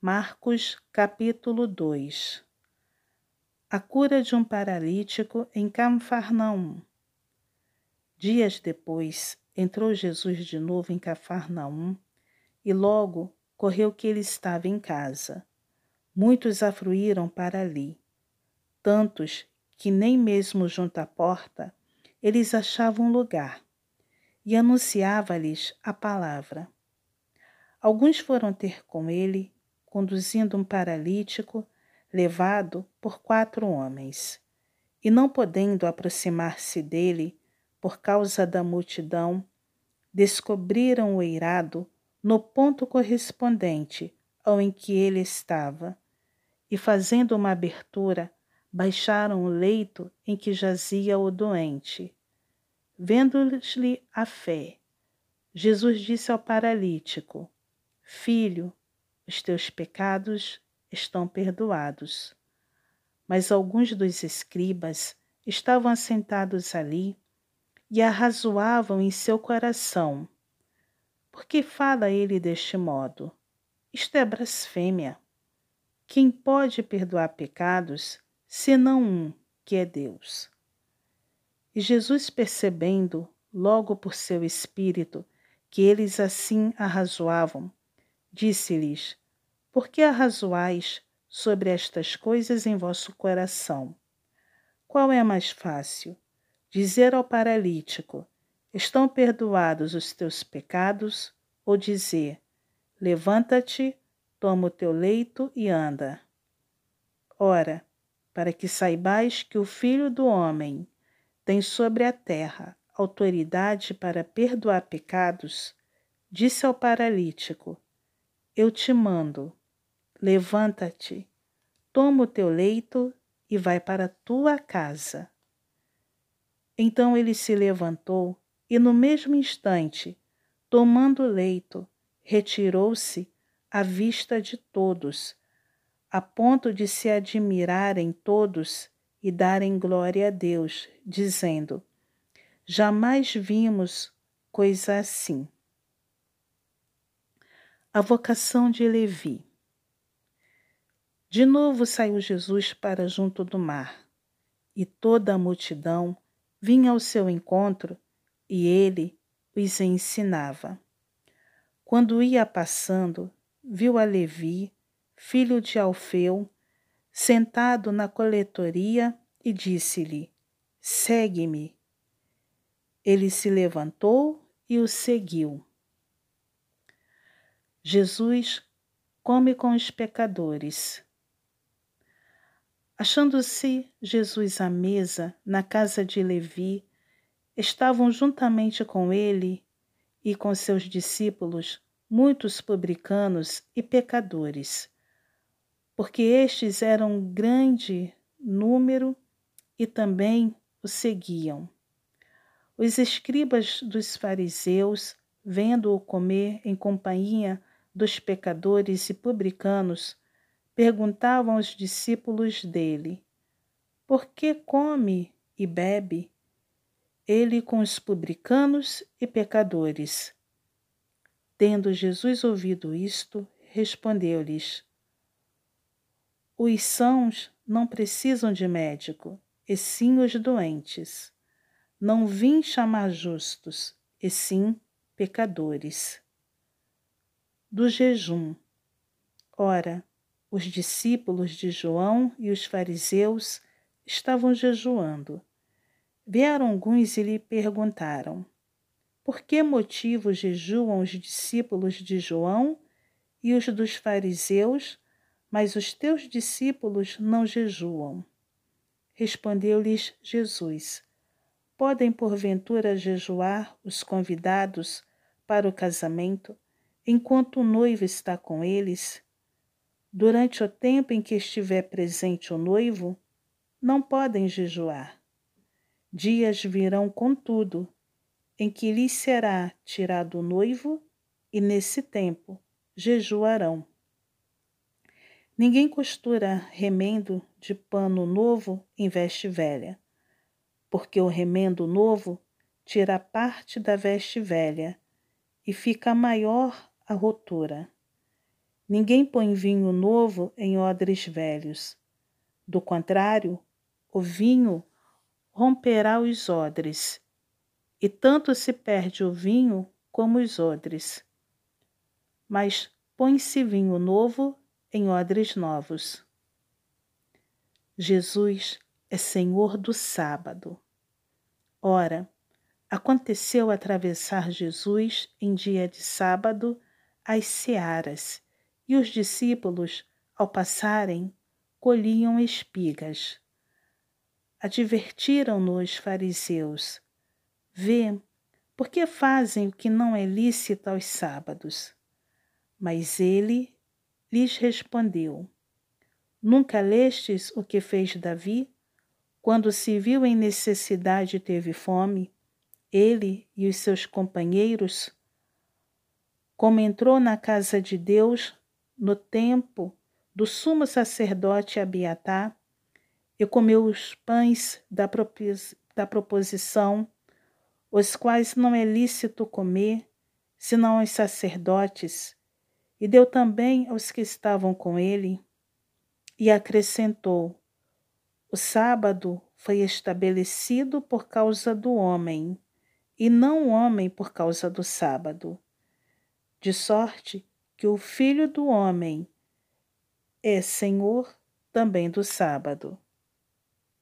Marcos capítulo 2 A cura de um paralítico em Cafarnaum. Dias depois, entrou Jesus de novo em Cafarnaum e logo correu que ele estava em casa. Muitos afluíram para ali, tantos que nem mesmo junto à porta eles achavam lugar, e anunciava-lhes a palavra. Alguns foram ter com ele conduzindo um paralítico levado por quatro homens. E não podendo aproximar-se dele por causa da multidão, descobriram o eirado no ponto correspondente ao em que ele estava, e fazendo uma abertura, baixaram o leito em que jazia o doente. Vendo-lhe a fé, Jesus disse ao paralítico: Filho, os teus pecados estão perdoados. Mas alguns dos escribas estavam assentados ali e arrazoavam em seu coração. Por que fala ele deste modo? Isto é blasfêmia. Quem pode perdoar pecados, senão um, que é Deus? E Jesus, percebendo, logo por seu espírito, que eles assim arrazoavam, disse-lhes: Por que arrazoais sobre estas coisas em vosso coração? Qual é mais fácil? Dizer ao paralítico: Estão perdoados os teus pecados? Ou dizer: Levanta-te, toma o teu leito e anda. Ora, para que saibais que o Filho do Homem tem sobre a terra autoridade para perdoar pecados, disse ao paralítico: eu te mando, levanta-te, toma o teu leito e vai para a tua casa. Então ele se levantou e, no mesmo instante, tomando o leito, retirou-se à vista de todos, a ponto de se admirarem todos e darem glória a Deus, dizendo: Jamais vimos coisa assim a vocação de Levi. De novo saiu Jesus para junto do mar, e toda a multidão vinha ao seu encontro, e ele os ensinava. Quando ia passando, viu a Levi, filho de Alfeu, sentado na coletoria e disse-lhe: Segue-me. Ele se levantou e o seguiu. Jesus come com os pecadores. Achando-se Jesus à mesa na casa de Levi, estavam juntamente com ele e com seus discípulos muitos publicanos e pecadores, porque estes eram grande número e também o seguiam. Os escribas dos fariseus, vendo-o comer em companhia dos pecadores e publicanos, perguntavam aos discípulos dele: Por que come e bebe ele com os publicanos e pecadores? Tendo Jesus ouvido isto, respondeu-lhes: Os sãos não precisam de médico, e sim os doentes. Não vim chamar justos, e sim pecadores do jejum. Ora, os discípulos de João e os fariseus estavam jejuando. Vieram alguns e lhe perguntaram: Por que motivo jejuam os discípulos de João e os dos fariseus, mas os teus discípulos não jejuam? Respondeu-lhes Jesus: Podem porventura jejuar os convidados para o casamento? Enquanto o noivo está com eles, durante o tempo em que estiver presente o noivo, não podem jejuar. Dias virão, contudo, em que lhes será tirado o noivo, e nesse tempo jejuarão. Ninguém costura remendo de pano novo em veste velha, porque o remendo novo tira parte da veste velha e fica maior a rotura. Ninguém põe vinho novo em odres velhos. Do contrário, o vinho romperá os odres, e tanto se perde o vinho como os odres. Mas põe-se vinho novo em odres novos. Jesus é Senhor do sábado. Ora, aconteceu atravessar Jesus em dia de sábado as searas e os discípulos, ao passarem, colhiam espigas. Advertiram-no os fariseus: Vê, por que fazem o que não é lícito aos sábados? Mas ele lhes respondeu: Nunca lestes o que fez Davi? Quando se viu em necessidade e teve fome, ele e os seus companheiros, como entrou na casa de Deus no tempo do sumo sacerdote Abiatar e comeu os pães da, propos da proposição, os quais não é lícito comer, senão aos sacerdotes, e deu também aos que estavam com ele, e acrescentou: O sábado foi estabelecido por causa do homem, e não o homem por causa do sábado. De sorte que o Filho do Homem é Senhor também do sábado.